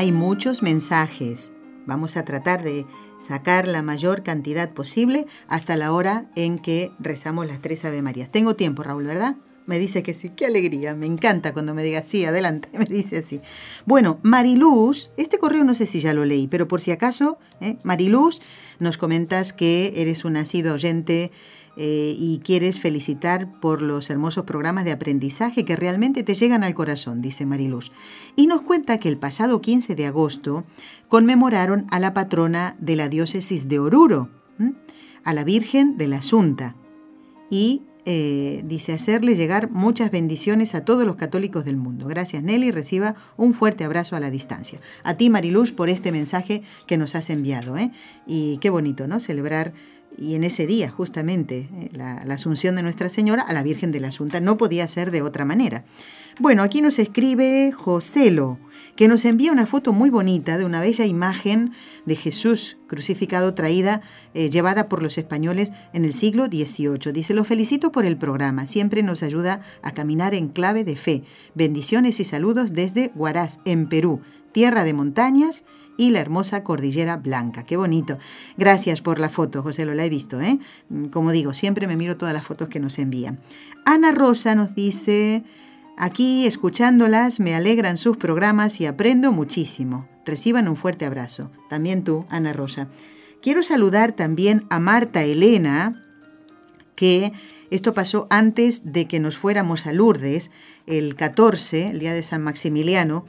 Hay muchos mensajes. Vamos a tratar de sacar la mayor cantidad posible hasta la hora en que rezamos las tres Ave Marías. Tengo tiempo, Raúl, ¿verdad? Me dice que sí, qué alegría, me encanta cuando me diga sí, adelante, <laughs> me dice así. Bueno, Mariluz, este correo no sé si ya lo leí, pero por si acaso, ¿eh? Mariluz, nos comentas que eres un nacido oyente eh, y quieres felicitar por los hermosos programas de aprendizaje que realmente te llegan al corazón, dice Mariluz. Y nos cuenta que el pasado 15 de agosto conmemoraron a la patrona de la diócesis de Oruro, a la Virgen de la Asunta. Y eh, dice hacerle llegar muchas bendiciones a todos los católicos del mundo. Gracias Nelly, reciba un fuerte abrazo a la distancia. A ti Mariluz por este mensaje que nos has enviado. ¿eh? Y qué bonito, ¿no? Celebrar y en ese día justamente eh, la, Asunción de Nuestra Señora a la Virgen de la Asunta no podía ser de otra manera. Bueno, aquí nos escribe Joselo, que nos envía una foto muy bonita de una bella imagen de Jesús crucificado traída, eh, llevada por los españoles en el siglo XVIII. Dice, lo felicito por el programa, siempre nos ayuda a caminar en clave de fe. Bendiciones y saludos desde Huaraz, en Perú, tierra de montañas y la hermosa cordillera blanca. Qué bonito. Gracias por la foto, José, lo la he visto. ¿eh? Como digo, siempre me miro todas las fotos que nos envían. Ana Rosa nos dice, aquí escuchándolas me alegran sus programas y aprendo muchísimo. Reciban un fuerte abrazo. También tú, Ana Rosa. Quiero saludar también a Marta Elena, que esto pasó antes de que nos fuéramos a Lourdes, el 14, el día de San Maximiliano.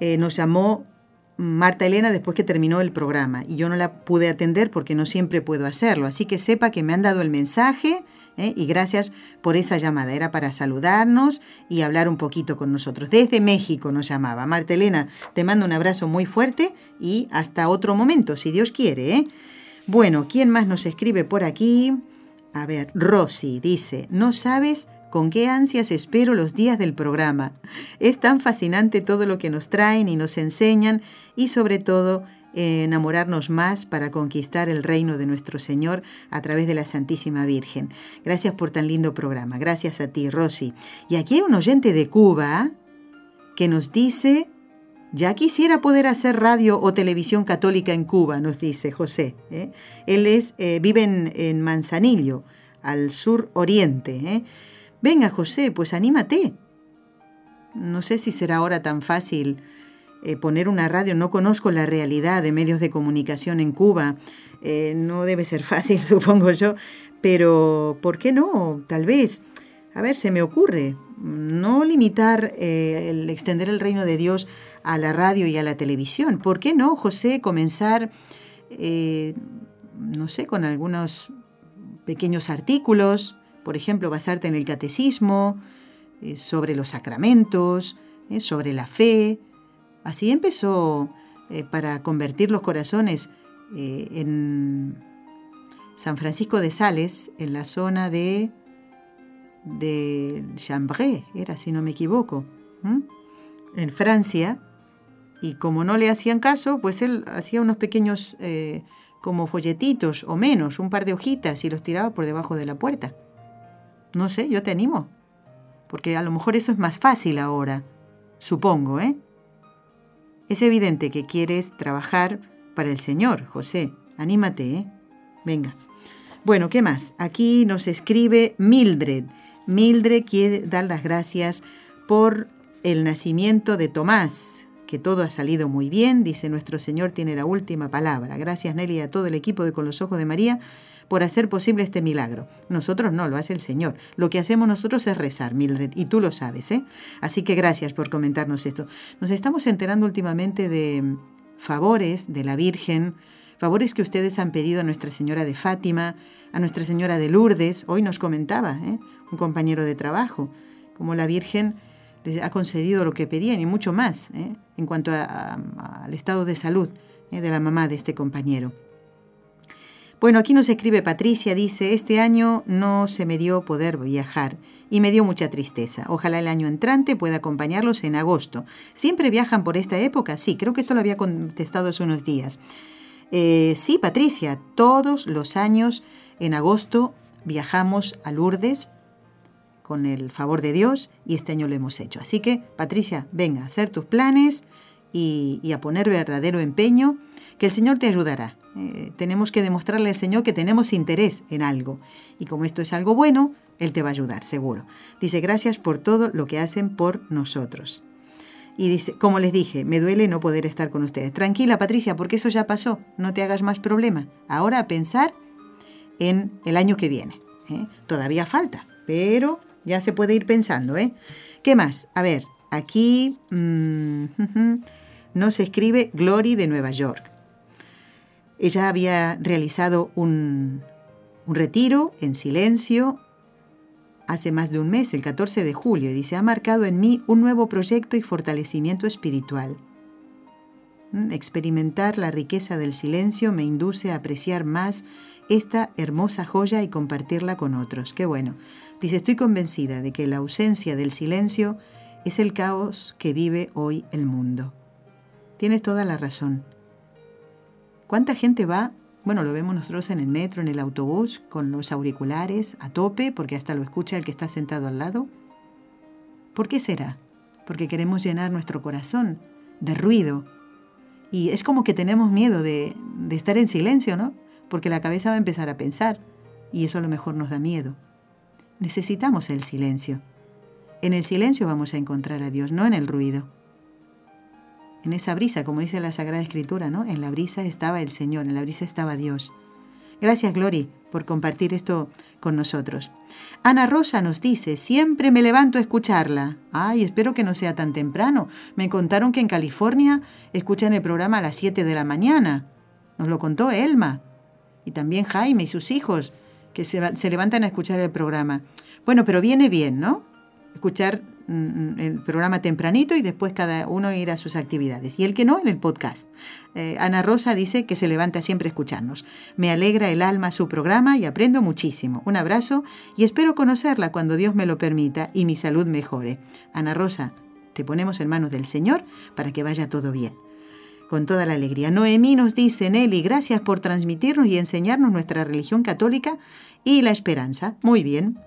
Eh, nos llamó Marta Elena después que terminó el programa y yo no la pude atender porque no siempre puedo hacerlo. Así que sepa que me han dado el mensaje ¿eh? y gracias por esa llamada. Era para saludarnos y hablar un poquito con nosotros. Desde México nos llamaba. Marta Elena, te mando un abrazo muy fuerte y hasta otro momento, si Dios quiere. ¿eh? Bueno, ¿quién más nos escribe por aquí? A ver, Rosy dice, no sabes con qué ansias espero los días del programa. Es tan fascinante todo lo que nos traen y nos enseñan y sobre todo enamorarnos más para conquistar el reino de nuestro Señor a través de la Santísima Virgen. Gracias por tan lindo programa. Gracias a ti, Rosy. Y aquí hay un oyente de Cuba que nos dice, ya quisiera poder hacer radio o televisión católica en Cuba, nos dice José. ¿eh? Él es, eh, vive en, Manzanillo, al sur oriente. ¿eh? Venga, José, pues anímate. No sé si será ahora tan fácil eh, poner una radio. No conozco la realidad de medios de comunicación en Cuba. Eh, no debe ser <laughs> fácil, supongo yo. Pero, ¿por qué no? Tal vez. A ver, se me ocurre. No limitar eh, el extender el reino de Dios a la radio y a la televisión. ¿Por qué no, José, comenzar, no sé, con algunos pequeños artículos? Por ejemplo, basarte en el catecismo, eh, sobre los sacramentos, eh, sobre la fe. Así empezó eh, para convertir los corazones en San Francisco de Sales, en la zona de, de Chambray, era si no me equivoco, en Francia. Y como no le hacían caso, pues él hacía unos pequeños como folletitos o menos, un par de hojitas y los tiraba por debajo de la puerta. No sé, yo te animo. Porque a lo mejor eso es más fácil ahora. Supongo, ¿eh? Es evidente que quieres trabajar para el Señor, José. Anímate, ¿eh? Venga. Bueno, ¿qué más? Aquí nos escribe Mildred. Mildred quiere dar las gracias por el nacimiento de Tomás, que todo ha salido muy bien, dice nuestro Señor tiene la última palabra. Gracias Nelly a todo el equipo de Con los Ojos de María por hacer posible este milagro. Nosotros no, lo hace el Señor. Lo que hacemos nosotros es rezar, Mildred, y tú lo sabes, ¿eh? Así que gracias por comentarnos esto. Nos estamos enterando últimamente de favores de la Virgen, favores que ustedes han pedido a Nuestra Señora de Fátima, a Nuestra Señora de Lourdes. Hoy nos comentaba ¿eh? un compañero de trabajo, como la Virgen les ha concedido lo que pedían y mucho más ¿eh? en cuanto al estado de salud ¿eh? de la mamá de este compañero. Bueno, aquí nos escribe Patricia, dice, este año no se me dio poder viajar y me dio mucha tristeza. Ojalá el año entrante pueda acompañarlos en agosto. ¿Siempre viajan por esta época? Sí, creo que esto lo había contestado hace unos días. Eh, sí, Patricia, todos los años en agosto viajamos a Lourdes con el favor de Dios y este año lo hemos hecho. Así que, Patricia, venga, a hacer tus planes y, a poner verdadero empeño, que el Señor te ayudará. Eh, tenemos que demostrarle al Señor que tenemos interés en algo. Y como esto es algo bueno, Él te va a ayudar, seguro. Dice, gracias por todo lo que hacen por nosotros. Y dice, como les dije, me duele no poder estar con ustedes. Tranquila, Patricia, porque eso ya pasó. No te hagas más problema. Ahora a pensar en el año que viene. ¿eh? Todavía falta, pero ya se puede ir pensando. ¿eh? ¿Qué más? A ver, aquí mm, <laughs> nos escribe Glory de Nueva York. Ella había realizado un, retiro en silencio hace más de un mes, el 14 de julio, y dice, ha marcado en mí un nuevo proyecto y fortalecimiento espiritual. Mm, experimentar la riqueza del silencio me induce a apreciar más esta hermosa joya y compartirla con otros. Qué bueno. Dice, estoy convencida de que la ausencia del silencio es el caos que vive hoy el mundo. Tienes toda la razón. ¿Cuánta gente va bueno, lo vemos nosotros en el metro, en el autobús, con los auriculares a tope, porque hasta lo escucha el que está sentado al lado. ¿Por qué será? Porque queremos llenar nuestro corazón de ruido. Y es como que tenemos miedo de, estar en silencio, ¿no? Porque la cabeza va a empezar a pensar y eso a lo mejor nos da miedo. Necesitamos el silencio. En el silencio vamos a encontrar a Dios, no en el ruido en esa brisa, como dice la Sagrada Escritura, ¿no? En la brisa estaba el Señor, en la brisa estaba Dios. Gracias, Glory, por compartir esto con nosotros. Ana Rosa nos dice, siempre me levanto a escucharla. Ay, espero que no sea tan temprano. Me contaron que en California escuchan el programa a las 7 de la mañana. Nos lo contó Elma. Y también Jaime y sus hijos, que se, se levantan a escuchar el programa. Bueno, pero viene bien, ¿no? Escuchar Mm, el programa tempranito y después cada uno ir a sus actividades. Y el que no, en el podcast. Eh, Ana Rosa dice que se levanta siempre a escucharnos. Me alegra el alma su programa y aprendo muchísimo. Un abrazo y espero conocerla cuando Dios me lo permita y mi salud mejore. Ana Rosa, te ponemos en manos del Señor para que vaya todo bien. Con toda la alegría. Noemí nos dice, Nelly, gracias por transmitirnos y enseñarnos nuestra religión católica y la esperanza. Muy bien.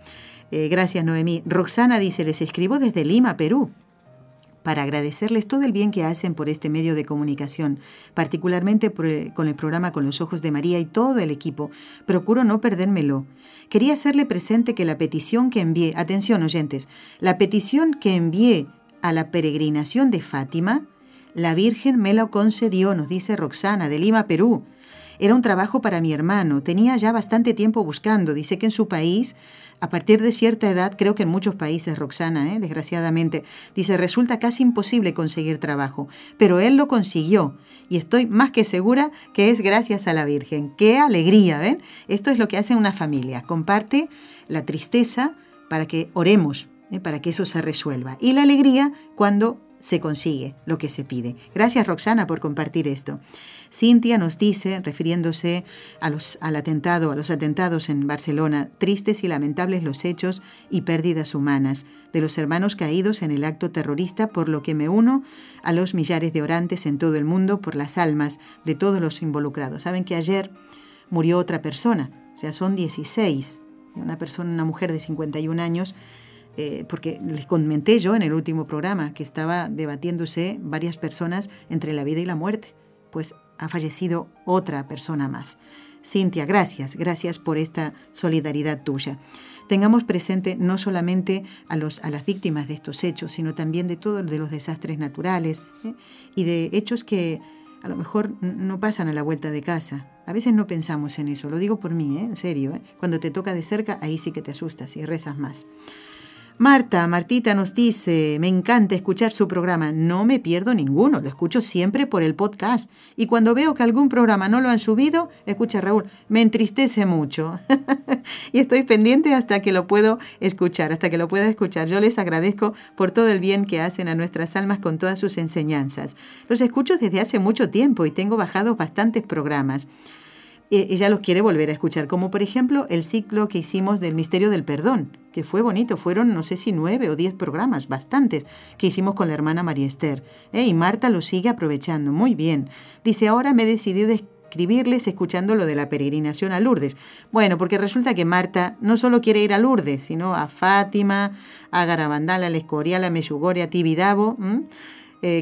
Eh, gracias, Noemí. Roxana dice, les escribo desde Lima, Perú para agradecerles todo el bien que hacen por este medio de comunicación, particularmente con el programa Con los Ojos de María y todo el equipo. Procuro no perdérmelo. Quería hacerle presente que la petición que envié, atención oyentes, la petición que envié a la peregrinación de Fátima, la Virgen me la concedió, nos dice Roxana, de Lima, Perú. Era un trabajo para mi hermano, tenía ya bastante tiempo buscando, dice que en su país a partir de cierta edad, creo que en muchos países, Roxana, ¿eh? desgraciadamente, dice, resulta casi imposible conseguir trabajo, pero él lo consiguió y estoy más que segura que es gracias a la Virgen. ¡Qué alegría! ¿ven? Esto es lo que hace una familia, comparte la tristeza para que oremos, ¿eh? para que eso se resuelva, y la alegría cuando se consigue lo que se pide. Gracias Roxana por compartir esto. Cintia nos dice, refiriéndose a los, al atentado, a los atentados en Barcelona, tristes y lamentables los hechos y pérdidas humanas de los hermanos caídos en el acto terrorista, por lo que me uno a los millares de orantes en todo el mundo por las almas de todos los involucrados. Saben que ayer murió otra persona, o sea, son 16, una persona, una mujer de 51 años, eh, porque les comenté yo en el último programa que estaba debatiéndose varias personas entre la vida y la muerte, pues ha fallecido otra persona más. Cintia, gracias, gracias por esta solidaridad tuya. Tengamos presente no solamente a, los, a las víctimas de estos hechos, sino también de todos de los desastres naturales ¿eh? y de hechos que a lo mejor no pasan a la vuelta de casa. A veces no pensamos en eso, lo digo por mí, ¿eh? en serio. Cuando te toca de cerca, ahí sí que te asustas y rezas más. Marta, Martita nos dice, me encanta escuchar su programa, no me pierdo ninguno, lo escucho siempre por el podcast. Y cuando veo que algún programa no lo han subido, escucha Raúl, me entristece mucho. <laughs> y estoy pendiente hasta que lo puedo escuchar, hasta que lo pueda escuchar. Yo les agradezco por todo el bien que hacen a nuestras almas con todas sus enseñanzas. Los escucho desde hace mucho tiempo y tengo bajados bastantes programas ella los quiere volver a escuchar, como por ejemplo el ciclo que hicimos del misterio del perdón, que fue bonito, fueron no sé si nueve o diez programas, bastantes, que hicimos con la hermana María Esther. ¿eh? Y Marta lo sigue aprovechando, muy bien. Dice, ahora me he decidido escribirles escuchando lo de la peregrinación a Lourdes. Bueno, porque resulta que Marta no solo quiere ir a Lourdes, sino a Fátima, a Garabandal, a Escorial, a Meyugore, a Tibidabo. eh,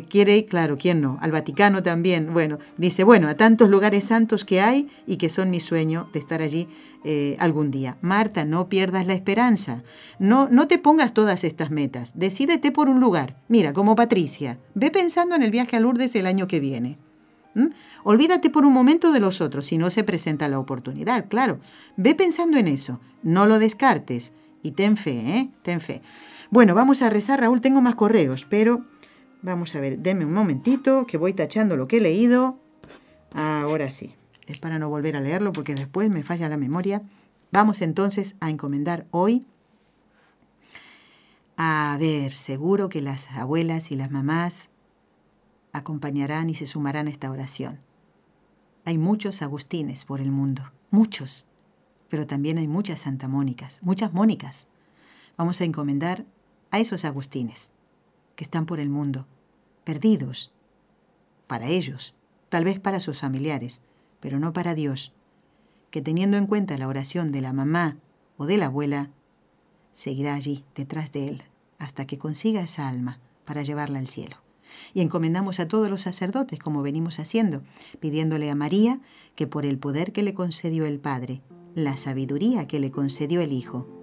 quiere ir, claro, ¿quién no? Al Vaticano también. Bueno, dice, bueno, a tantos lugares santos que hay y que son mi sueño de estar allí eh, algún día. Marta, no pierdas la esperanza. No, no te pongas todas estas metas. Decídete por un lugar. Mira, como Patricia, ve pensando en el viaje a Lourdes el año que viene. ¿Mm? Olvídate por un momento de los otros si no se presenta la oportunidad, claro. Ve pensando en eso. No lo descartes. Y ten fe, ¿eh? Ten fe. Bueno, vamos a rezar, Raúl. Tengo más correos, pero vamos a ver. Deme un momentito que voy tachando lo que he leído. Ahora sí. Es para no volver a leerlo porque después me falla la memoria. Vamos entonces a encomendar hoy. A ver, seguro que las abuelas y las mamás acompañarán y se sumarán a esta oración. Hay muchos Agustines por el mundo, muchos, pero también hay muchas Santa Mónicas, muchas Mónicas. Vamos a encomendar a esos Agustines que están por el mundo, perdidos, para ellos, tal vez para sus familiares, pero no para Dios, que teniendo en cuenta la oración de la mamá o de la abuela, seguirá allí detrás de él hasta que consiga esa alma para llevarla al cielo. Y encomendamos a todos los sacerdotes, como venimos haciendo, pidiéndole a María que por el poder que le concedió el Padre, la sabiduría que le concedió el Hijo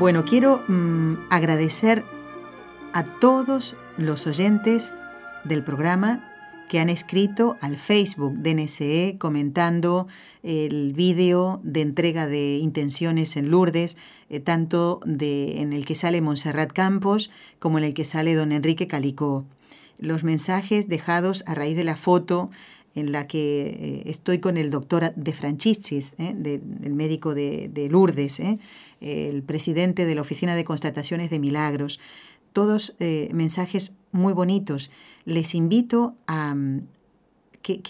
Bueno, quiero mm, agradecer a todos los oyentes del programa que han escrito al Facebook de NSE comentando el vídeo de entrega de intenciones en Lourdes, eh, tanto de, en el que sale Montserrat Campos como en el que sale don Enrique Calicó. Los mensajes dejados a raíz de la foto en la que eh, estoy con el doctor de Franchichis, eh, el médico de, de Lourdes, el presidente de la Oficina de Constataciones de Milagros. Todos mensajes muy bonitos les invito a mm, que,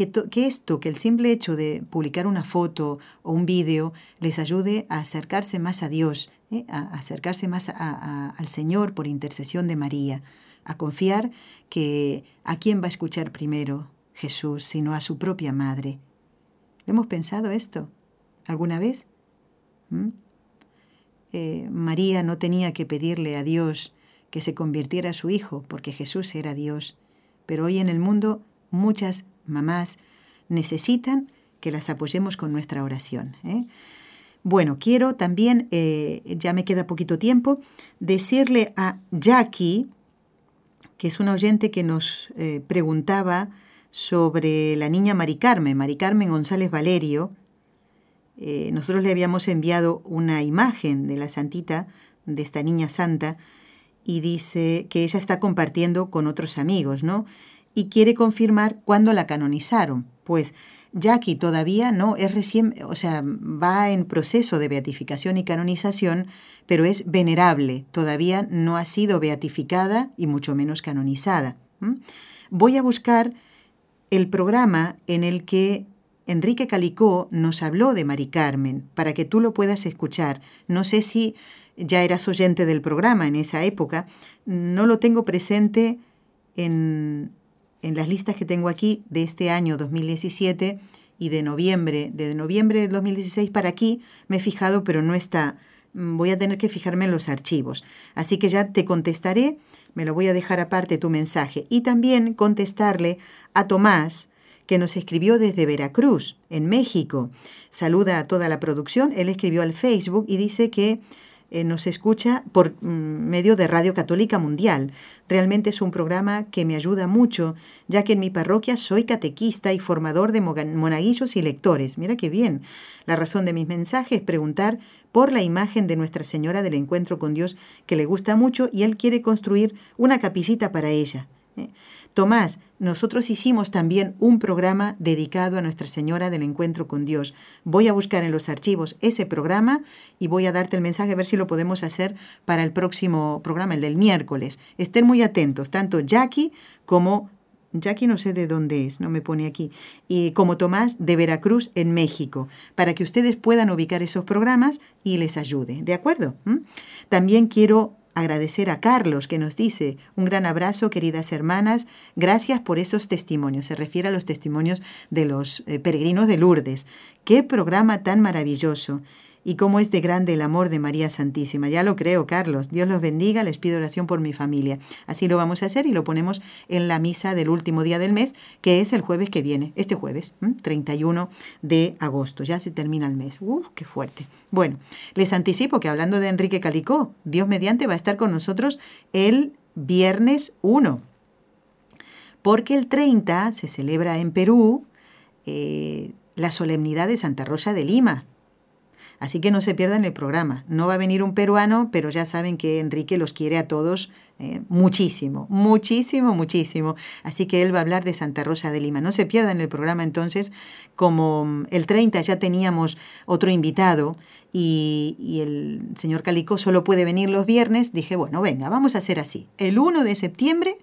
esto, que el simple hecho de publicar una foto o un vídeo les ayude a acercarse más a Dios, ¿eh? a acercarse más al Señor por intercesión de María, a confiar que a quién va a escuchar primero Jesús, sino a su propia madre. ¿Hemos pensado esto alguna vez? ¿Mm? Eh, María no tenía que pedirle a Dios que se convirtiera a su hijo, porque Jesús era Dios pero hoy en el mundo muchas mamás necesitan que las apoyemos con nuestra oración. ¿eh? Bueno, quiero también, eh, ya me queda poquito tiempo, decirle a Jackie, que es una oyente que nos eh, preguntaba sobre la niña Mari Carmen, Mari Carmen González Valerio. nosotros le habíamos enviado una imagen de la santita, de esta niña santa, y dice que ella está compartiendo con otros amigos, ¿no? Y quiere confirmar cuándo la canonizaron. Pues Jackie todavía no es recién, o sea, va en proceso de beatificación y canonización, pero es venerable, todavía no ha sido beatificada y mucho menos canonizada. Voy a buscar el programa en el que Enrique Calicó nos habló de Mari Carmen, para que tú lo puedas escuchar. No sé si ya eras oyente del programa en esa época. No lo tengo presente en, en las listas que tengo aquí de este año 2017 y de noviembre, de noviembre de 2016 para aquí me he fijado, pero no está. Voy a tener que fijarme en los archivos. Así que ya te contestaré, me lo voy a dejar aparte tu mensaje y también contestarle a Tomás, que nos escribió desde Veracruz, en México. Saluda a toda la producción. Él escribió al Facebook y dice que eh, nos escucha por mm, medio de Radio Católica Mundial. Realmente es un programa que me ayuda mucho, ya que en mi parroquia soy catequista y formador de monaguillos y lectores. Mira qué bien. La razón de mis mensajes es preguntar por la imagen de Nuestra Señora del Encuentro con Dios, que le gusta mucho y él quiere construir una capillita para ella. ¿eh? Tomás, nosotros hicimos también un programa dedicado a Nuestra Señora del Encuentro con Dios. Voy a buscar en los archivos ese programa y voy a darte el mensaje a ver si lo podemos hacer para el próximo programa, el del miércoles. Estén muy atentos, tanto Jackie como Jackie no sé de dónde es, no me pone aquí, y como Tomás de Veracruz en México, para que ustedes puedan ubicar esos programas y les ayude, ¿de acuerdo? ¿Mm? También quiero agradecer a Carlos que nos dice, un gran abrazo queridas hermanas, gracias por esos testimonios, se refiere a los testimonios de los eh, peregrinos de Lourdes. Qué programa tan maravilloso y cómo es de grande el amor de María Santísima. Ya lo creo, Carlos. Dios los bendiga, les pido oración por mi familia. Así lo vamos a hacer y lo ponemos en la misa del último día del mes, que es el jueves que viene, este jueves, 31 de agosto. Ya se termina el mes. ¡Uf, qué fuerte! Bueno, les anticipo que hablando de Enrique Calicó, Dios mediante va a estar con nosotros el viernes 1. Porque el 30 se celebra en Perú eh, la solemnidad de Santa Rosa de Lima, Así que no se pierdan el programa. No va a venir un peruano, pero ya saben que Enrique los quiere a todos eh, muchísimo, muchísimo, muchísimo. Así que él va a hablar de Santa Rosa de Lima. No se pierdan el programa entonces. Como mm, el 30 ya teníamos otro invitado y, el señor Calico solo puede venir los viernes, dije, bueno, venga, vamos a hacer así. El 1 de septiembre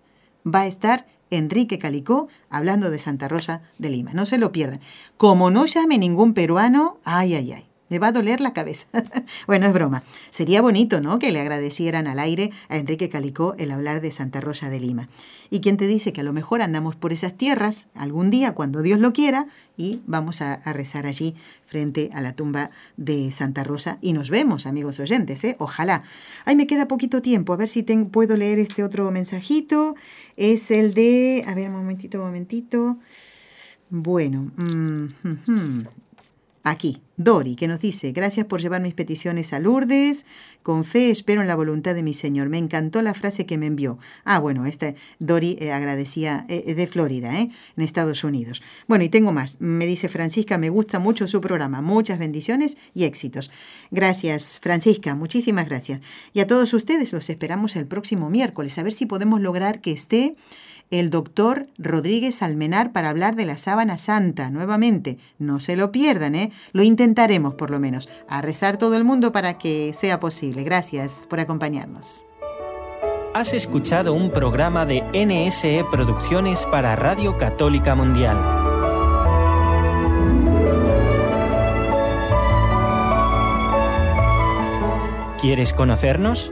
va a estar Enrique Calicó hablando de Santa Rosa de Lima. No se lo pierdan. Como no llame ningún peruano, ay, ay, ay. Me va a doler la cabeza. <laughs> bueno, es broma. Sería bonito, ¿no? Que le agradecieran al aire a Enrique Calicó el hablar de Santa Rosa de Lima. Y quien te dice que a lo mejor andamos por esas tierras algún día, cuando Dios lo quiera, y vamos a, rezar allí frente a la tumba de Santa Rosa. Y nos vemos, amigos oyentes, ¿eh? Ojalá. Ay, me queda poquito tiempo. A ver si puedo leer este otro mensajito. Es el de... A ver, un momentito, un momentito. Bueno, mm, Aquí, Dori, que nos dice, gracias por llevar mis peticiones a Lourdes, con fe espero en la voluntad de mi Señor. Me encantó la frase que me envió. Ah, bueno, esta Dori eh, agradecía eh, de Florida, ¿eh? en Estados Unidos. Bueno, y tengo más. Me dice Francisca, me gusta mucho su programa. Muchas bendiciones y éxitos. Gracias, Francisca, muchísimas gracias. Y a todos ustedes los esperamos el próximo miércoles, a ver si podemos lograr que esté el doctor Rodríguez Almenar para hablar de la sábana santa nuevamente. No se lo pierdan, ¿eh? Lo intentaremos por lo menos. A rezar todo el mundo para que sea posible. Gracias por acompañarnos. Has escuchado un programa de NSE Producciones para Radio Católica Mundial. ¿Quieres conocernos?